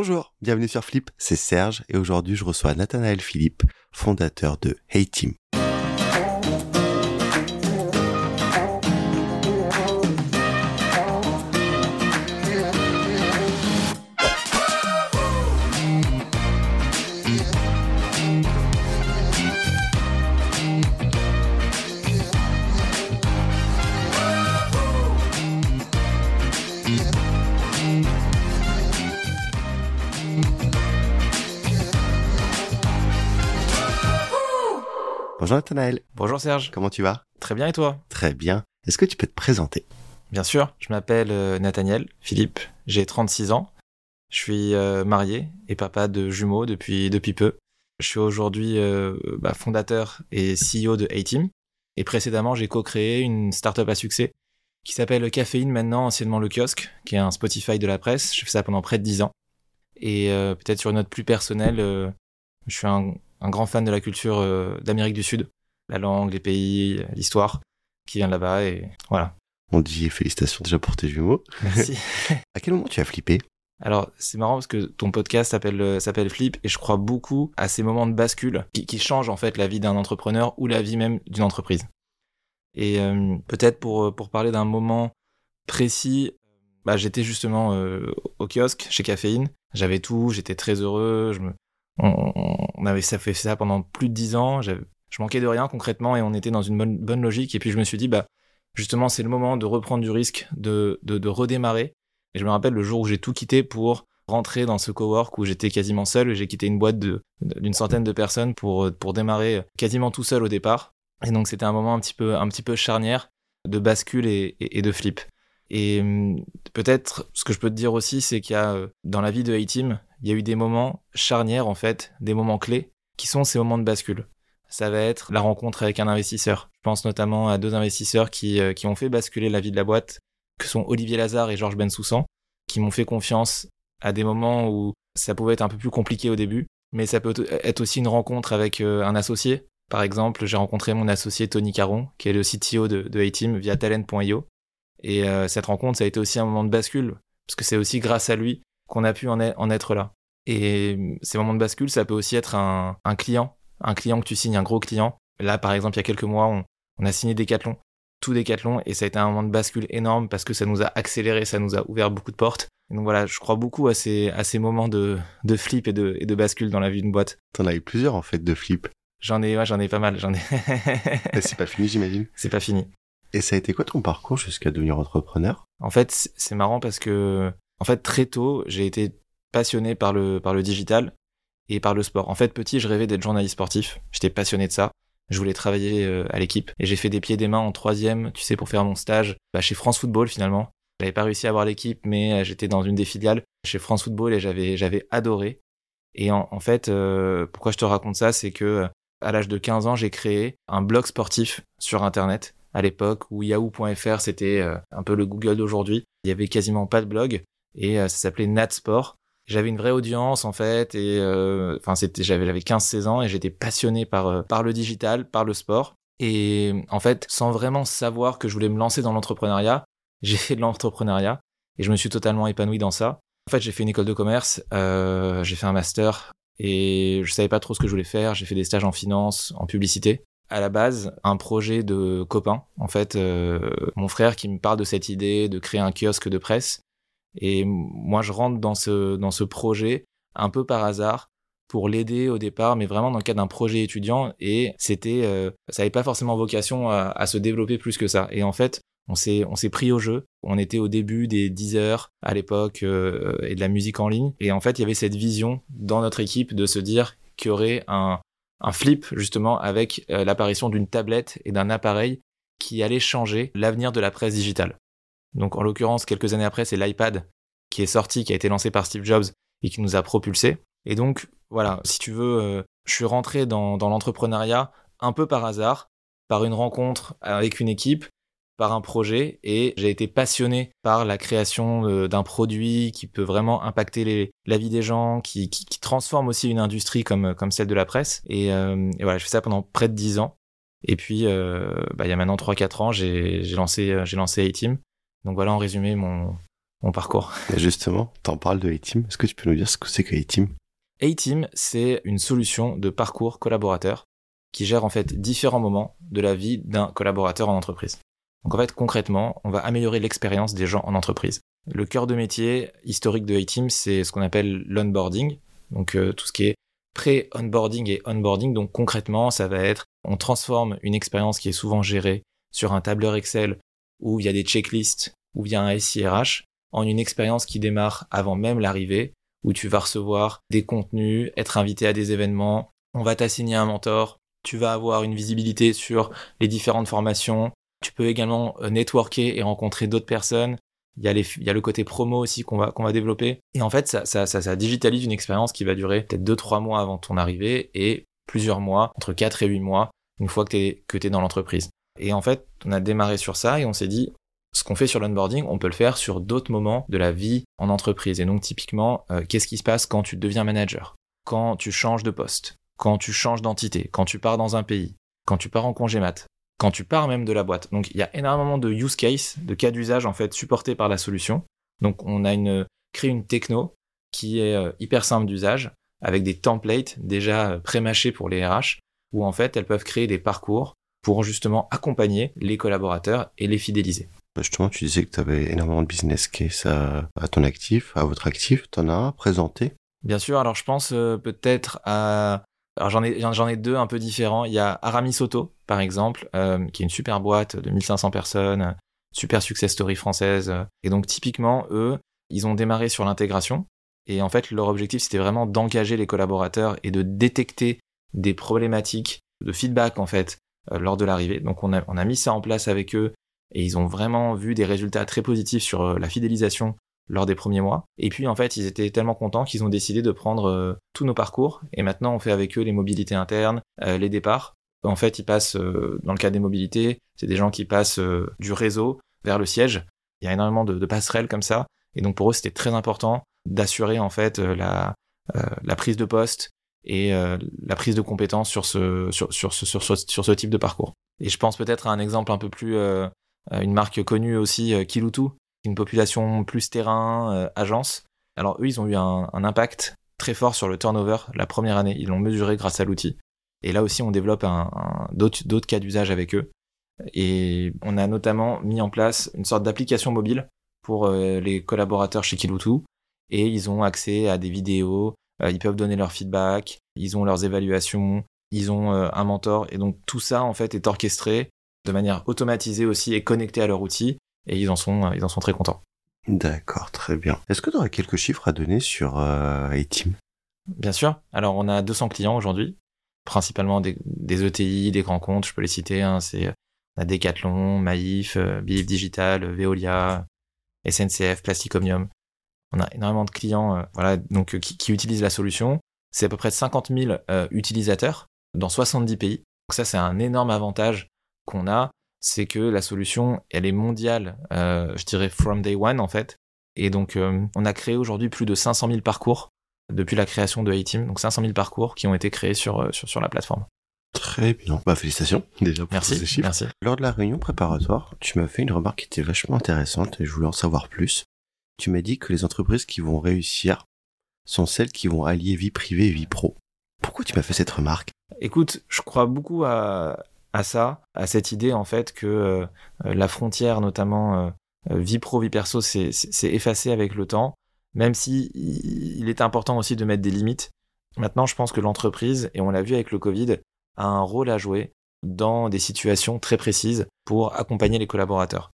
Bonjour, bienvenue sur Flip, c'est Serge et aujourd'hui je reçois Nathanaël Philippe, fondateur de Hey Team. Bonjour Nathanaël, Bonjour Serge, comment tu vas? Très bien et toi? Très bien. Est-ce que tu peux te présenter? Bien sûr, je m'appelle euh, Nathaniel. Philippe, j'ai 36 ans, je suis euh, marié et papa de jumeaux depuis, depuis peu. Je suis aujourd'hui euh, bah, fondateur et CEO de A-Team. Et précédemment j'ai co-créé une startup à succès qui s'appelle Caféine maintenant, anciennement le kiosque, qui est un Spotify de la presse. J'ai fait ça pendant près de 10 ans. Et euh, peut-être sur une note plus personnelle, euh, je suis un, un grand fan de la culture euh, d'Amérique du Sud, la langue, les pays, l'histoire qui vient de là-bas et voilà. On dit félicitations déjà pour tes jumeaux. Merci. À quel moment tu as flippé? Alors, c'est marrant parce que ton podcast s'appelle euh, s'appelle Flip et je crois beaucoup à ces moments de bascule qui, qui changent en fait la vie d'un entrepreneur ou la vie même d'une entreprise. Et euh, peut-être pour pour parler d'un moment précis, bah, j'étais justement euh, au kiosque chez Caféine. J'avais tout, j'étais très heureux. Je me, on, avait ça fait ça pendant plus de dix ans. Je manquais de rien concrètement et on était dans une bonne bonne logique. Et puis je me suis dit bah justement c'est le moment de reprendre du risque, de de, redémarrer. Et je me rappelle le jour où j'ai tout quitté pour rentrer dans ce cowork où j'étais quasiment seul. J'ai quitté une boîte d'une centaine de personnes pour, pour démarrer quasiment tout seul au départ. Et donc c'était un moment un petit peu, un petit peu charnière de bascule et, et, et de flip. Et hum, peut-être ce que je peux te dire aussi, c'est qu'il y a euh, dans la vie de A-Team, il y a eu des moments charnières en fait, des moments clés qui sont ces moments de bascule. Ça va être la rencontre avec un investisseur. Je pense notamment à deux investisseurs qui, euh, qui ont fait basculer la vie de la boîte, que sont Olivier Lazare et Georges Bensoussan, qui m'ont fait confiance à des moments où ça pouvait être un peu plus compliqué au début, mais ça peut être aussi une rencontre avec euh, un associé. Par exemple, j'ai rencontré mon associé Tony Caron, qui est le CTO de, de A-Team via talent.io. Et euh, cette rencontre, ça a été aussi un moment de bascule, parce que c'est aussi grâce à lui qu'on a pu en, être là. Et ces moments de bascule, ça peut aussi être un, un client, un client que tu signes, un gros client. Là, par exemple, il y a quelques mois, on, on a signé Decathlon, tout Decathlon, et ça a été un moment de bascule énorme parce que ça nous a accéléré, ça nous a ouvert beaucoup de portes. Et donc voilà, je crois beaucoup à ces, à ces moments de, de flip et de, et de bascule dans la vie d'une boîte. T'en as eu plusieurs en fait de flips. J'en ai, ouais, j'en ai pas mal, j'en ai. C'est pas fini j'imagine. c'est pas fini. Et ça a été quoi ton parcours jusqu'à devenir entrepreneur? En fait, c'est marrant parce que, en fait, très tôt, j'ai été passionné par le, par le digital et par le sport. En fait, petit, je rêvais d'être journaliste sportif. J'étais passionné de ça. Je voulais travailler euh, à l'équipe. Et j'ai fait des pieds et des mains en troisième, tu sais, pour faire mon stage bah, chez France Football finalement. J'avais pas réussi à avoir l'équipe, mais euh, j'étais dans une des filiales chez France Football et j'avais, j'avais adoré. Et en, fait, euh, pourquoi je te raconte ça, c'est que à l'âge de 15 ans, j'ai créé un blog sportif sur Internet à l'époque où yahoo.fr c'était un peu le Google d'aujourd'hui. Il y avait quasiment pas de blog et euh, ça s'appelait Natsport. J'avais une vraie audience en fait et euh, enfin c'était j'avais j'avais 15 16 ans et j'étais passionné par euh, par le digital, par le sport et en fait sans vraiment savoir que je voulais me lancer dans l'entrepreneuriat, j'ai fait de l'entrepreneuriat et je me suis totalement épanoui dans ça. En fait, j'ai fait une école de commerce, euh, j'ai fait un master et je savais pas trop ce que je voulais faire, j'ai fait des stages en finance, en publicité à la base un projet de copain. En fait, euh, mon frère qui me parle de cette idée de créer un kiosque de presse. Et moi, je rentre dans ce, dans projet un peu par hasard pour l'aider au départ, mais vraiment dans le cadre d'un projet étudiant. Et c'était, euh, ça n'avait pas forcément vocation à, se développer plus que ça. Et en fait, on s'est, pris au jeu. On était au début des 10 heures à l'époque euh, et de la musique en ligne. Et en fait, il y avait cette vision dans notre équipe de se dire qu'il y aurait un, un flip justement avec euh, l'apparition d'une tablette et d'un appareil qui allait changer l'avenir de la presse digitale. Donc en l'occurrence, quelques années après, c'est l'iPad qui est sorti, qui a été lancé par Steve Jobs et qui nous a propulsés. Et donc voilà, si tu veux, euh, je suis rentré dans, l'entrepreneuriat un peu par hasard, par une rencontre avec une équipe, par un projet, et j'ai été passionné par la création d'un produit qui peut vraiment impacter la vie des gens, qui, transforme aussi une industrie comme, celle de la presse. Et, euh, et voilà, je fais ça pendant près de 10 ans. Et puis, euh, bah, il y a maintenant 3-4 ans, j'ai lancé, lancé A-Team. Donc voilà en résumé mon, mon parcours. Et justement, t'en parles de A-Team. Est-ce que tu peux nous dire ce que c'est que A-Team? A-Team, c'est une solution de parcours collaborateur qui gère en fait différents moments de la vie d'un collaborateur en entreprise. Donc en fait, concrètement, on va améliorer l'expérience des gens en entreprise. Le cœur de métier historique de A-Team, c'est ce qu'on appelle l'onboarding, donc euh, tout ce qui est pré-onboarding et onboarding. Donc concrètement, ça va être, on transforme une expérience qui est souvent gérée sur un tableur Excel où il y a des checklists, où il y a un SIRH, en une expérience qui démarre avant même l'arrivée, où tu vas recevoir des contenus, être invité à des événements, on va t'assigner un mentor, tu vas avoir une visibilité sur les différentes formations, tu peux également euh, networker et rencontrer d'autres personnes. Il y, a y le côté promo aussi qu'on va, développer. Et en fait, ça, ça, ça, digitalise une expérience qui va durer peut-être 2-3 mois avant ton arrivée et plusieurs mois, entre 4 et 8 mois, une fois que tu es dans l'entreprise. Et en fait, on a démarré sur ça et on s'est dit, ce qu'on fait sur l'onboarding, on peut le faire sur d'autres moments de la vie en entreprise. Et donc typiquement, euh, qu'est-ce qui se passe quand tu deviens manager? Quand tu changes de poste Quand tu changes d'entité Quand tu pars dans un pays Quand tu pars en congé mat quand tu pars même de la boîte. Donc il y a énormément de use case, de cas d'usage en fait supportés par la solution. Donc on a créé une techno qui est euh, hyper simple d'usage avec des templates déjà euh, pré-mâchés pour les RH où en fait elles peuvent créer des parcours pour justement accompagner les collaborateurs et les fidéliser. Bah, justement, tu disais que tu avais énormément de business case à, à ton actif, à votre actif. Tu en as un présenté Bien sûr, alors je pense euh, peut-être à alors j'en ai, ai deux un peu différents. Il y a Aramis Soto, par exemple, euh, qui est une super boîte de 1500 personnes, super success story française. Et donc typiquement, eux, ils ont démarré sur l'intégration. Et en fait, leur objectif, c'était vraiment d'engager les collaborateurs et de détecter des problématiques de feedback, en fait, euh, lors de l'arrivée. Donc on a, on a mis ça en place avec eux et ils ont vraiment vu des résultats très positifs sur euh, la fidélisation lors des premiers mois. Et puis en fait, ils étaient tellement contents qu'ils ont décidé de prendre euh, tous nos parcours. Et maintenant, on fait avec eux les mobilités internes, euh, les départs. En fait, ils passent, dans le cas des mobilités, c'est des gens qui passent du réseau vers le siège. Il y a énormément de, passerelles comme ça. Et donc pour eux, c'était très important d'assurer en fait la, la prise de poste et la prise de compétences sur ce, sur, sur, sur, sur ce type de parcours. Et je pense peut-être à un exemple un peu plus, une marque connue aussi, Kilutu, une population plus terrain, euh, agence. Alors eux, ils ont eu un, impact très fort sur le turnover la première année. Ils l'ont mesuré grâce à l'outil. Et là aussi, on développe d'autres cas d'usage avec eux. Et on a notamment mis en place une sorte d'application mobile pour euh, les collaborateurs chez Kiloutou. Et ils ont accès à des vidéos, euh, ils peuvent donner leur feedback, ils ont leurs évaluations, ils ont un mentor. Et donc tout ça, en fait, est orchestré de manière automatisée aussi et connecté à leur outil et ils en sont, ils en sont très contents. D'accord, très bien. Est-ce que tu aurais quelques chiffres à donner sur euh, Bien sûr. Alors, on a 200 clients aujourd'hui, principalement des, ETI, des grands comptes, je peux les citer. Hein, c'est on a Decathlon, Maïf, euh, Digital, Veolia, SNCF, Plasticomium. On a énormément de clients euh, voilà, donc, euh, qui, qui, utilisent la solution. C'est à peu près 50 000 utilisateurs dans 70 pays. Donc ça, c'est un énorme avantage qu'on a c'est que la solution, elle est mondiale, euh, je dirais from day one en fait. Et donc, euh, on a créé aujourd'hui plus de 500 000 parcours depuis la création de A-Team. Donc, 500 000 parcours qui ont été créés sur, euh, sur, sur la plateforme. Très bien. Bah, félicitations déjà pour merci, ces chiffres. Merci. Lors de la réunion préparatoire, tu m'as fait une remarque qui était vachement intéressante et je voulais en savoir plus. Tu m'as dit que les entreprises qui vont réussir sont celles qui vont allier vie privée et vie pro. Pourquoi tu m'as fait cette remarque? Écoute, je crois beaucoup à, à ça, à cette idée en fait que euh, la frontière, notamment euh, euh, vie pro, vie perso, c'est effacée avec le temps, même si il est important aussi de mettre des limites. Maintenant, je pense que l'entreprise, et on l'a vu avec le Covid, a un rôle à jouer dans des situations très précises pour accompagner les collaborateurs.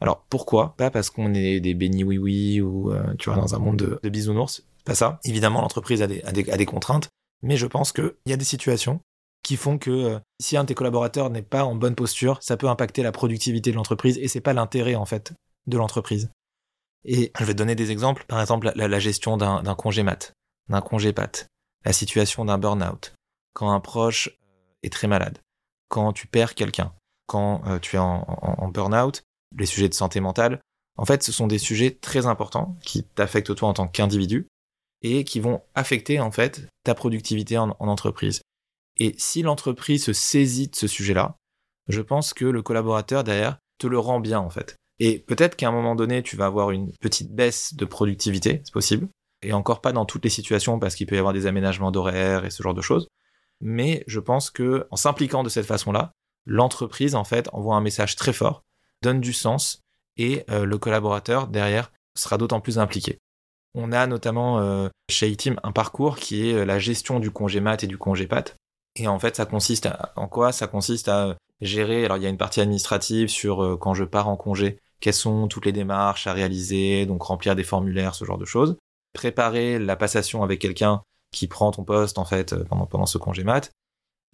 Alors pourquoi? Pas parce qu'on est des bénis oui oui ou tu vois dans un monde de, de bisounours, pas ça. Évidemment, l'entreprise a a des contraintes, mais je pense qu'il y a des situations qui font que euh, si un de tes collaborateurs n'est pas en bonne posture, ça peut impacter la productivité de l'entreprise et c'est pas l'intérêt en fait de l'entreprise. Et je vais te donner des exemples, par exemple la, gestion d'un congé mat, d'un congé pat, la situation d'un burn-out, quand un proche euh, est très malade, quand tu perds quelqu'un, quand euh, tu es en, en, burn-out, les sujets de santé mentale, en fait ce sont des sujets très importants qui t'affectent toi en tant qu'individu et qui vont affecter en fait ta productivité en entreprise. Et si l'entreprise se saisit de ce sujet-là, je pense que le collaborateur derrière te le rend bien en fait. Et peut-être qu'à un moment donné, tu vas avoir une petite baisse de productivité, c'est possible. Et encore pas dans toutes les situations parce qu'il peut y avoir des aménagements d'horaire et ce genre de choses. Mais je pense que en s'impliquant de cette façon-là, l'entreprise en fait envoie un message très fort, donne du sens et euh, le collaborateur derrière sera d'autant plus impliqué. On a notamment euh, chez ITIM un parcours qui est euh, la gestion du congé mat et du congé pat. Et en fait, ça consiste en quoi? Ça consiste à gérer. Alors, il y a une partie administrative sur quand je pars en congé, quelles sont toutes les démarches à réaliser, donc remplir des formulaires, ce genre de choses. Préparer la passation avec quelqu'un qui prend ton poste en fait pendant, pendant ce congé mat.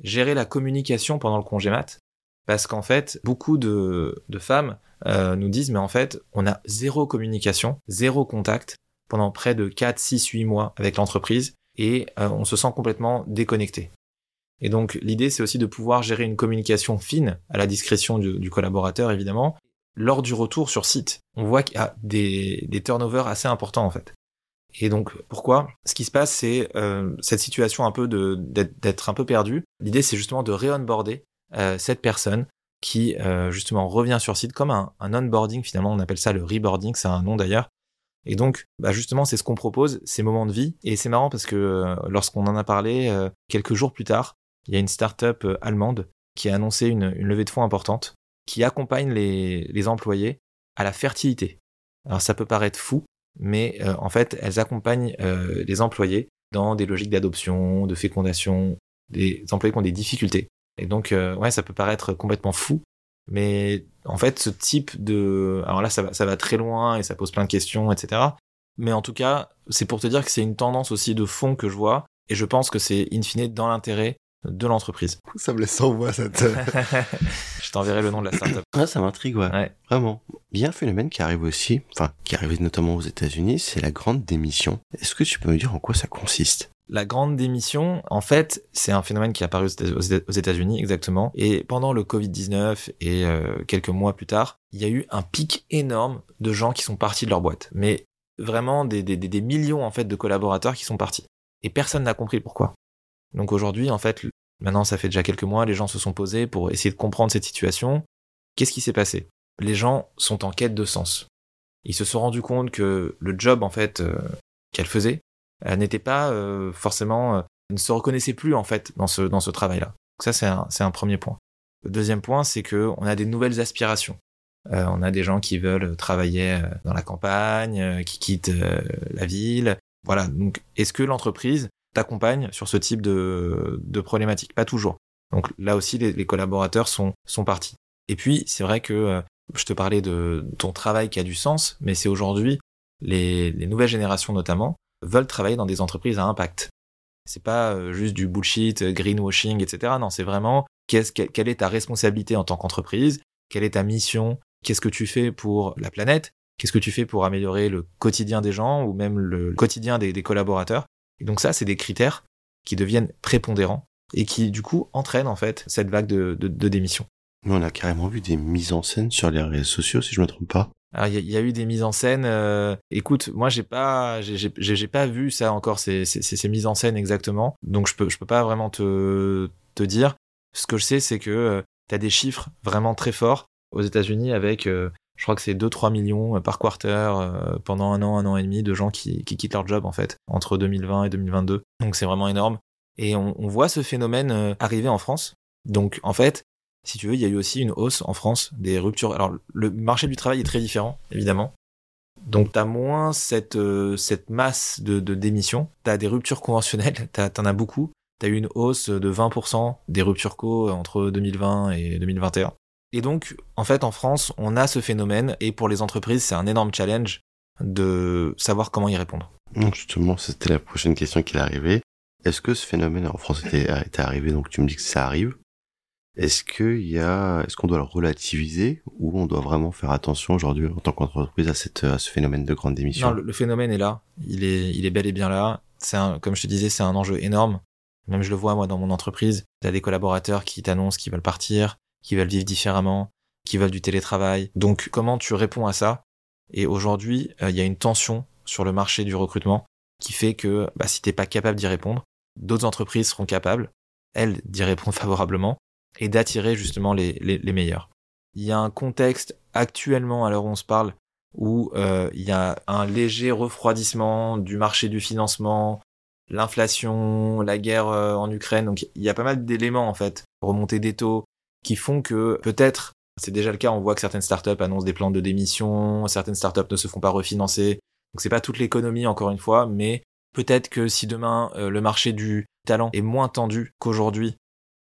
Gérer la communication pendant le congé mat. Parce qu'en fait, beaucoup de, femmes euh, nous disent, mais en fait, on a zéro communication, zéro contact pendant près de 4, 6, 8 mois avec l'entreprise et euh, on se sent complètement déconnecté. Et donc l'idée c'est aussi de pouvoir gérer une communication fine à la discrétion du, collaborateur évidemment. Lors du retour sur site, on voit qu'il y a des, turnovers assez importants en fait. Et donc pourquoi? Ce qui se passe c'est euh, cette situation un peu d'être un peu perdu. L'idée c'est justement de réonboarder euh, cette personne qui euh, justement revient sur site comme un, un onboarding finalement on appelle ça le reboarding c'est un nom d'ailleurs et donc, bah justement, c'est ce qu'on propose, ces moments de vie. Et c'est marrant parce que euh, lorsqu'on en a parlé, quelques jours plus tard, il y a une start-up euh, allemande qui a annoncé une, levée de fonds importante qui accompagne les, employés à la fertilité. Alors ça peut paraître fou, mais en fait, elles accompagnent les employés dans des logiques d'adoption, de fécondation, des employés qui ont des difficultés. Et donc, ouais, ça peut paraître complètement fou, mais en fait, ce type de... Alors là, ça va, ça va très loin et ça pose plein de questions, etc. Mais en tout cas, c'est pour te dire que c'est une tendance aussi de fond que je vois, et je pense que c'est in fine dans l'intérêt de l'entreprise. Ça me laisse sans voix, cette... je t'enverrai le nom de la startup. Ah, ça m'intrigue, ouais. ouais. Vraiment. Il y a un phénomène qui arrive aussi, enfin, qui arrive notamment aux États-Unis, c'est la grande démission. Est-ce que tu peux me dire en quoi ça consiste? La grande démission, en fait, c'est un phénomène qui est apparu aux États-Unis exactement. Et pendant le Covid-19 et euh, quelques mois plus tard, il y a eu un pic énorme de gens qui sont partis de leur boîte. Mais vraiment des, des, millions en fait de collaborateurs qui sont partis. Et personne n'a compris pourquoi. Donc aujourd'hui, en fait, maintenant ça fait déjà quelques mois, les gens se sont posés pour essayer de comprendre cette situation. Qu'est-ce qui s'est passé? Les gens sont en quête de sens. Ils se sont rendus compte que le job en fait euh, qu'elle faisait elle n'était pas euh, forcément, euh, ne se reconnaissait plus en fait dans ce dans ce travail-là. Ça c'est un un premier point. Le deuxième point c'est que on a des nouvelles aspirations. Euh, on a des gens qui veulent travailler dans la campagne, qui quittent la ville. Voilà. Donc est-ce que l'entreprise t'accompagne sur ce type de problématique Pas toujours. Donc là aussi les, collaborateurs sont partis. Et puis c'est vrai que je te parlais de ton travail qui a du sens, mais c'est aujourd'hui les, les nouvelles générations notamment veulent travailler dans des entreprises à impact. C'est pas euh, juste du bullshit, euh, greenwashing, etc. Non, c'est vraiment quelle est ta responsabilité en tant qu'entreprise, quelle est ta mission, qu'est-ce que tu fais pour la planète, qu'est-ce que tu fais pour améliorer le quotidien des gens ou même le quotidien des, collaborateurs? Et donc ça, c'est des critères qui deviennent prépondérants et qui du coup entraînent en fait cette vague de, de, de démission. Mais on a carrément vu des mises en scène sur les réseaux sociaux, si je me trompe pas. Alors il y, a eu des mises en scène. Euh, écoute, moi j'ai pas, j'ai pas vu ça encore ces, ces, ces, mises en scène exactement. Donc je peux, je peux pas vraiment te, te dire. Ce que je sais, c'est que euh, tu as des chiffres vraiment très forts aux États-Unis avec, euh, je crois que c'est 2-3 millions par quarter pendant un an, un an et demi de gens qui, qui quittent leur job en fait entre 2020 et 2022. Donc c'est vraiment énorme. Et on, voit ce phénomène arriver en France. Donc en fait, si tu veux, il y a eu aussi une hausse en France des ruptures. Alors, le marché du travail est très différent, évidemment. Donc, tu as moins cette, euh, cette masse de, de démissions. Tu as des ruptures conventionnelles, tu en as beaucoup. Tu as eu une hausse de 20% des ruptures co entre 2020 et 2021. Et donc, en fait, en France, on a ce phénomène, et pour les entreprises, c'est un énorme challenge de savoir comment y répondre. Justement, c'était la prochaine question qui est arrivée. Est-ce que ce phénomène en France était, était arrivé? Donc, tu me dis que ça arrive. Est-ce qu'il y a, est-ce qu'on doit le relativiser ou on doit vraiment faire attention aujourd'hui en tant qu'entreprise à cette, à ce phénomène de grande démission? Non, le, phénomène est là. Il est, il est bel et bien là. C'est un, comme je te disais, c'est un enjeu énorme. Même je le vois moi dans mon entreprise. T'as des collaborateurs qui t'annoncent qu'ils veulent partir, qui veulent vivre différemment, qui veulent du télétravail. Donc comment tu réponds à ça? Et aujourd'hui, euh, il y a une tension sur le marché du recrutement qui fait que bah, si t'es pas capable d'y répondre, d'autres entreprises seront capables, elles, d'y répondre favorablement et d'attirer justement les, meilleurs. Il y a un contexte actuellement, à l'heure où on se parle, où euh, il y a un léger refroidissement du marché du financement, l'inflation, la guerre euh, en Ukraine. Donc il y a pas mal d'éléments en fait, remontée des taux, qui font que peut-être, c'est déjà le cas, on voit que certaines startups annoncent des plans de démission, certaines startups ne se font pas refinancer. Donc c'est pas toute l'économie encore une fois, mais peut-être que si demain euh, le marché du talent est moins tendu qu'aujourd'hui,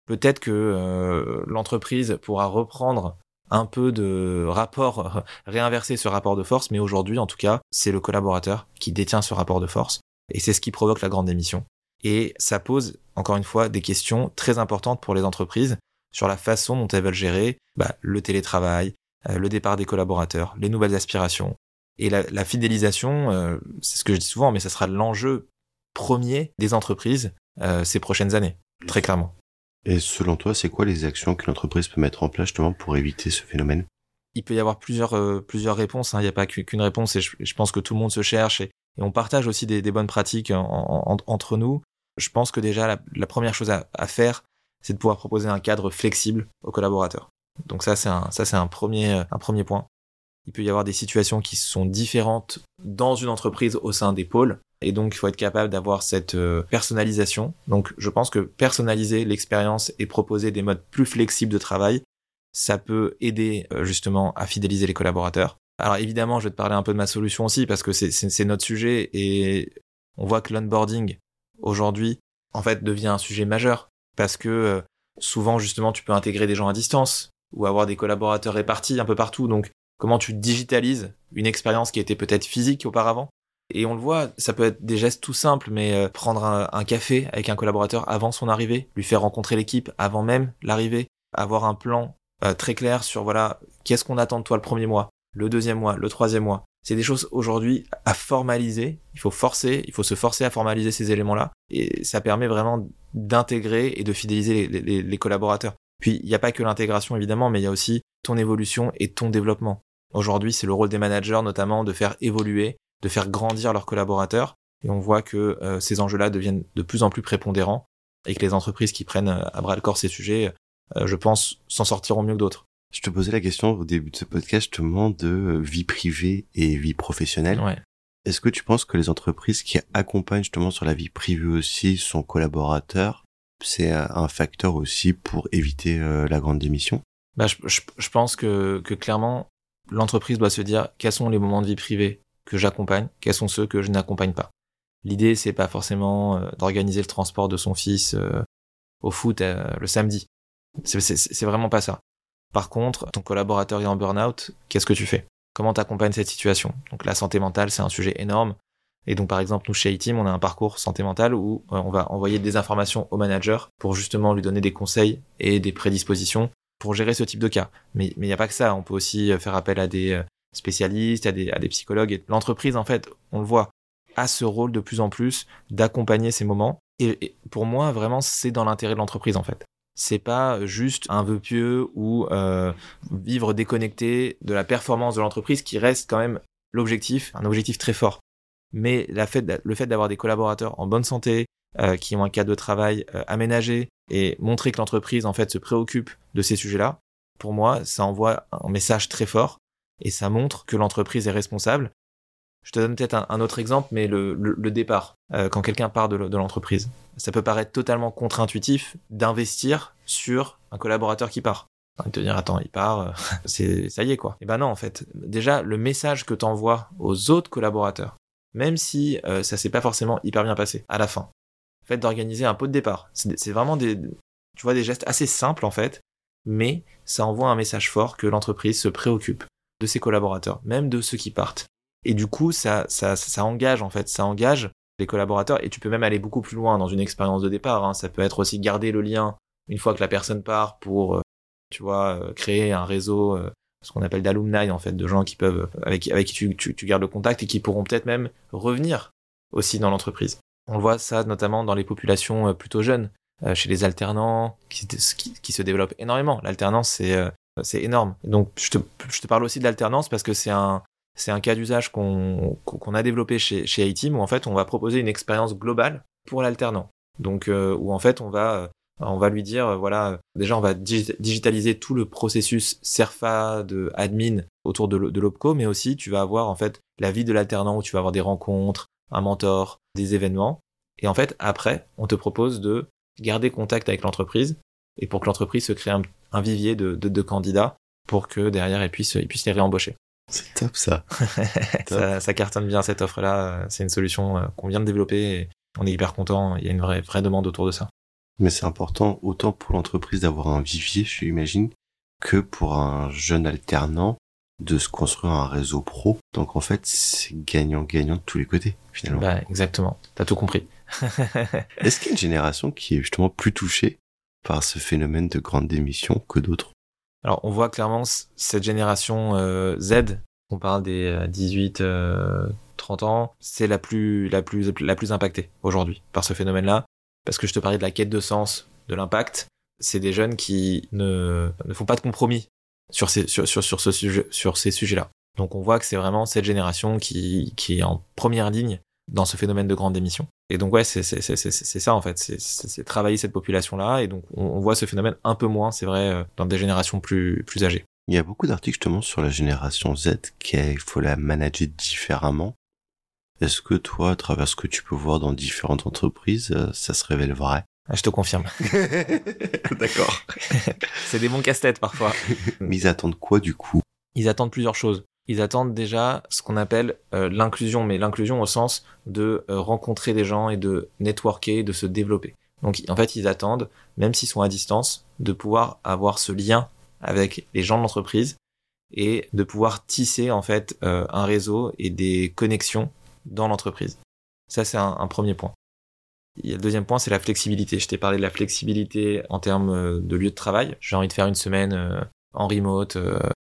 peut-être que l'entreprise pourra reprendre un peu de rapport, réinverser ce rapport de force, mais aujourd'hui, en tout cas, c'est le collaborateur qui détient ce rapport de force, et c'est ce qui provoque la grande démission. Et ça pose, encore une fois, des questions très importantes pour les entreprises sur la façon dont elles veulent gérer bah, le télétravail, euh, le départ des collaborateurs, les nouvelles aspirations. Et la, fidélisation, euh, c'est ce que je dis souvent, mais ça sera l'enjeu premier des entreprises euh, ces prochaines années, très clairement. Et selon toi, c'est quoi les actions que l'entreprise peut mettre en place justement pour éviter ce phénomène? Il peut y avoir plusieurs, plusieurs réponses. Hein. Il n'y a pas qu'une réponse et je, pense que tout le monde se cherche et, on partage aussi des, bonnes pratiques entre nous. Je pense que déjà la, première chose à, faire, c'est de pouvoir proposer un cadre flexible aux collaborateurs. Donc ça, c'est un, ça, c'est un premier, un premier point. Il peut y avoir des situations qui sont différentes dans une entreprise au sein des pôles. Et donc, il faut être capable d'avoir cette euh, personnalisation. Donc, je pense que personnaliser l'expérience et proposer des modes plus flexibles de travail, ça peut aider euh, justement à fidéliser les collaborateurs. Alors évidemment, je vais te parler un peu de ma solution aussi parce que c'est notre sujet et on voit que l'onboarding aujourd'hui, en fait, devient un sujet majeur parce que euh, souvent, justement, tu peux intégrer des gens à distance ou avoir des collaborateurs répartis un peu partout. Donc, comment tu digitalises une expérience qui était peut-être physique auparavant? Et on le voit, ça peut être des gestes tout simples, mais euh, prendre un, café avec un collaborateur avant son arrivée, lui faire rencontrer l'équipe avant même l'arrivée, avoir un plan euh, très clair sur voilà qu'est-ce qu'on attend de toi le premier mois, le deuxième mois, le troisième mois. C'est des choses aujourd'hui à formaliser. Il faut forcer, il faut se forcer à formaliser ces éléments-là, et ça permet vraiment d'intégrer et de fidéliser les, collaborateurs. Puis il n'y a pas que l'intégration évidemment, mais il y a aussi ton évolution et ton développement. Aujourd'hui, c'est le rôle des managers notamment de faire évoluer de faire grandir leurs collaborateurs. Et on voit que euh, ces enjeux-là deviennent de plus en plus prépondérants et que les entreprises qui prennent euh, à bras le corps ces sujets, euh, je pense, s'en sortiront mieux que d'autres. Je te posais la question au début de ce podcast, justement, de vie privée et vie professionnelle. Ouais. Est-ce que tu penses que les entreprises qui accompagnent justement sur la vie privée aussi son collaborateur, c'est un facteur aussi pour éviter la grande démission? Bah, je, je, pense que, que clairement, l'entreprise doit se dire quels sont les moments de vie privée que j'accompagne, quels sont ceux que je n'accompagne pas? L'idée, c'est pas forcément euh, d'organiser le transport de son fils euh, au foot euh, le samedi. C'est vraiment pas ça. Par contre, ton collaborateur est en burn-out, qu'est-ce que tu fais? Comment t'accompagnes cette situation? Donc la santé mentale, c'est un sujet énorme. Et donc par exemple, nous chez iTeam, on a un parcours santé mentale où on va envoyer des informations au manager pour justement lui donner des conseils et des prédispositions pour gérer ce type de cas. Mais il n'y a pas que ça, on peut aussi faire appel à des spécialistes, à des, psychologues. L'entreprise, en fait, on le voit, a ce rôle de plus en plus d'accompagner ces moments. Et, pour moi, vraiment, c'est dans l'intérêt de l'entreprise, en fait. C'est pas juste un vœu pieux ou euh, vivre déconnecté de la performance de l'entreprise qui reste quand même l'objectif, un objectif très fort. Mais le fait d'avoir des collaborateurs en bonne santé, euh, qui ont un cadre de travail euh, aménagé et montrer que l'entreprise en fait se préoccupe de ces sujets-là, pour moi, ça envoie un message très fort et ça montre que l'entreprise est responsable. Je te donne peut-être un, autre exemple, mais le, départ, euh, quand quelqu'un part de, l'entreprise, ça peut paraître totalement contre-intuitif d'investir sur un collaborateur qui part. De te dire, attends, il part, euh, c'est ça y est quoi. Et ben non, en fait, déjà, le message que tu envoies aux autres collaborateurs, même si euh, ça s'est pas forcément hyper bien passé à la fin, fait d'organiser un pot de départ. C'est vraiment des, tu vois, des gestes assez simples en fait, mais ça envoie un message fort que l'entreprise se préoccupe de ses collaborateurs, même de ceux qui partent. Et du coup, ça, ça, ça engage en fait, ça engage les collaborateurs. Et tu peux même aller beaucoup plus loin dans une expérience de départ. Hein. Ça peut être aussi garder le lien une fois que la personne part pour, euh, tu vois, euh, créer un réseau, euh, ce qu'on appelle d'alumni en fait, de gens qui peuvent avec, avec qui tu, tu, gardes le contact et qui pourront peut-être même revenir aussi dans l'entreprise. On voit ça notamment dans les populations plutôt jeunes, chez les alternants, qui, qui, qui se développent énormément. L'alternance, c'est c'est énorme. Donc, je te, je te parle aussi de l'alternance parce que c'est un, c'est un cas d'usage qu'on a développé chez, chez iTeam où en fait on va proposer une expérience globale pour l'alternant. Donc, euh, où en fait on va On va lui dire, euh, voilà, déjà on va digitaliser tout le processus CERFA de admin autour de l'OPCO, mais aussi tu vas avoir en fait la vie de l'alternant où tu vas avoir des rencontres, un mentor, des événements. Et en fait, après, on te propose de garder contact avec l'entreprise et pour que l'entreprise se crée un, vivier de, de, candidats pour que derrière, elle puisse, puisse les réembaucher. C'est top ça. ça. ça. cartonne bien cette offre-là. C'est une solution euh, qu'on vient de développer et on est hyper content. Il y a une vraie, vraie demande autour de ça. Mais c'est important autant pour l'entreprise d'avoir un vivier, j'imagine, que pour un jeune alternant de se construire un réseau pro. Donc en fait, c'est gagnant-gagnant de tous les côtés, finalement. Bah, exactement. T'as tout compris. Est-ce qu'il y a une génération qui est justement plus touchée par ce phénomène de grande démission que d'autres? Alors on voit clairement cette génération euh, Z, on parle des 18, euh, 30 euh, ans, c'est la plus, la, plus, la plus impactée aujourd'hui par ce phénomène-là. Parce que je te parlais de la quête de sens, de l'impact. C'est des jeunes qui ne, ne font pas de compromis sur ces, sur, sur, sur, ce sujet, sur ces sujets-là. Donc on voit que c'est vraiment cette génération qui, qui est en première ligne dans ce phénomène de grande démission. Et donc ouais, c'est ça en fait, c'est travailler cette population-là. Et donc on, voit ce phénomène un peu moins, c'est vrai, euh, dans des générations plus, plus âgées. Il y a beaucoup d'articles justement sur la génération Z qu'il faut la manager différemment. Est-ce que toi, à travers ce que tu peux voir dans différentes entreprises, euh, ça se révèle vrai? Ah, Je te confirme. D'accord. c'est des bons casse-têtes parfois. Mais ils attendent quoi du coup? Ils attendent plusieurs choses ils attendent déjà ce qu'on appelle euh, l'inclusion, mais l'inclusion au sens de euh, rencontrer des gens et de networker, de se développer. Donc en fait, ils attendent, même s'ils sont à distance, de pouvoir avoir ce lien avec les gens de l'entreprise et de pouvoir tisser en fait euh, un réseau et des connexions dans l'entreprise. Ça, c'est un, premier point. le deuxième point, c'est la flexibilité. Je t'ai parlé de la flexibilité en termes de lieu de travail. J'ai envie de faire une semaine en remote,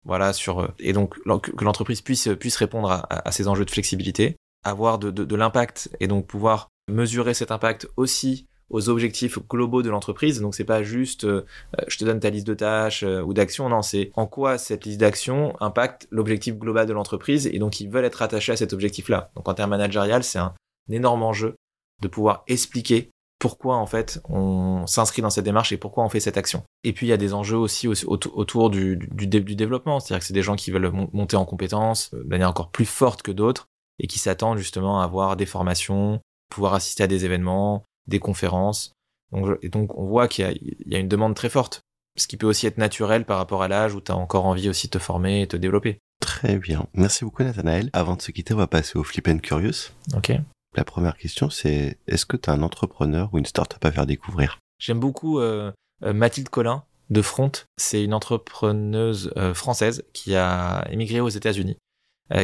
voilà, sur euh, et donc que l'entreprise puisse puisse répondre à, ces enjeux de flexibilité, avoir de, de, l'impact et donc pouvoir mesurer cet impact aussi aux objectifs globaux de l'entreprise. Donc c'est pas juste euh, je te donne ta liste de tâches euh, ou d'actions, non, c'est en quoi cette liste d'actions impacte l'objectif global de l'entreprise et donc ils veulent être attachés à cet objectif-là. Donc en termes managérial, c'est un énorme enjeu de pouvoir expliquer pourquoi en fait on s'inscrit dans cette démarche et pourquoi on fait cette action. Et puis il y a des enjeux aussi, autour du, du, développement, c'est-à-dire que c'est des gens qui veulent monter en compétences euh, de manière encore plus forte que d'autres et qui s'attendent justement à avoir des formations, pouvoir assister à des événements, des conférences. Donc, et donc on voit qu'il y, a une demande très forte, ce qui peut aussi être naturel par rapport à l'âge où tu as encore envie aussi de te former et te développer. Très bien. Merci beaucoup Nathanaël. Avant de se quitter, on va passer au Flip and Curious. Ok. La première question, c'est est-ce que tu as un entrepreneur ou une startup à faire découvrir? J'aime beaucoup euh, euh, Mathilde Collin de Front. C'est une entrepreneuse euh, française qui a émigré aux États-Unis,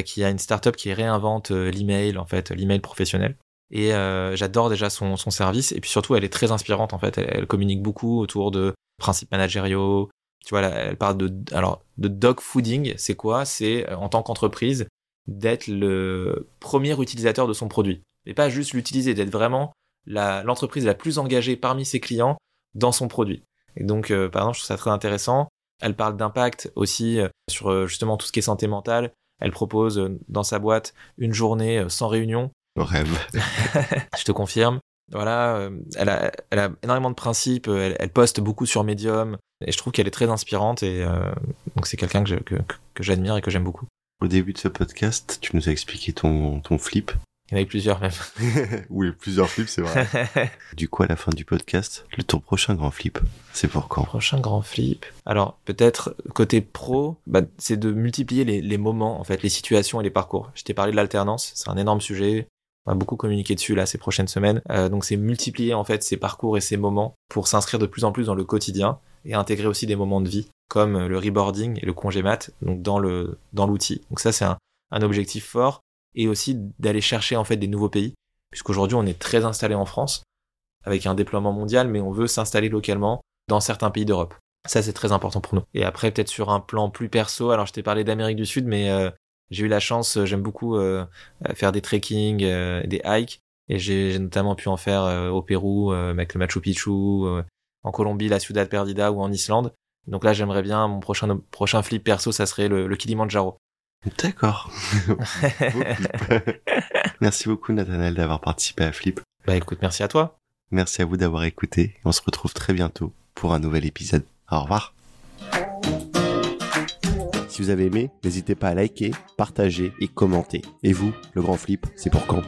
qui a une startup qui réinvente l'email, en fait, l'email professionnel. Et j'adore déjà son, service. Et puis surtout, elle est très inspirante, en fait. Elle, communique beaucoup autour de principes managériaux. Tu vois, elle parle de, alors, de dog fooding. C'est quoi? C'est en tant qu'entreprise d'être le premier utilisateur de son produit mais pas juste l'utiliser, d'être vraiment l'entreprise la, plus engagée parmi ses clients dans son produit. Et donc, euh, par exemple, je trouve ça très intéressant. Elle parle d'impact aussi euh, sur euh, justement tout ce qui est santé mentale. Elle propose dans sa boîte une journée sans réunion. Rêve. je te confirme. Voilà, elle a, elle a énormément de principes. Elle, poste beaucoup sur Medium et je trouve qu'elle est très inspirante et donc c'est quelqu'un que, que, que j'admire et que j'aime beaucoup. Au début de ce podcast, tu nous as expliqué ton, ton flip. Il y en a plusieurs même. oui, plusieurs flips, c'est vrai. du coup, à la fin du podcast, le ton prochain grand flip, c'est pour quand? Prochain grand flip. Alors, peut-être côté pro, bah, c'est de multiplier les, les, moments, en fait, les situations et les parcours. Je t'ai parlé de l'alternance, c'est un énorme sujet. On va beaucoup communiquer dessus là ces prochaines semaines. Euh, donc, c'est multiplier en fait ces parcours et ces moments pour s'inscrire de plus en plus dans le quotidien et intégrer aussi des moments de vie comme le reboarding et le congé mat donc dans le dans l'outil. Donc ça, c'est un, un objectif fort et aussi d'aller chercher en fait des nouveaux pays, puisqu'aujourd'hui on est très installé en France avec un déploiement mondial, mais on veut s'installer localement dans certains pays d'Europe. Ça c'est très important pour nous. Et après peut-être sur un plan plus perso, alors je t'ai parlé d'Amérique du Sud, mais euh, j'ai eu la chance, euh, j'aime beaucoup euh, faire des trekking, des hikes, et j'ai notamment pu en faire au Pérou, avec le Machu Picchu, en Colombie, la Ciudad Perdida ou en Islande. Donc là, j'aimerais bien, mon prochain, flip perso, ça serait le, le Kilimanjaro. D'accord. merci beaucoup Nathanaël d'avoir participé à Flip. Bah écoute, merci à toi. Merci à vous d'avoir écouté. On se retrouve très bientôt pour un nouvel épisode. Au revoir. Si vous avez aimé, n'hésitez pas à liker, partager et commenter. Et vous, le grand flip, c'est pour quand?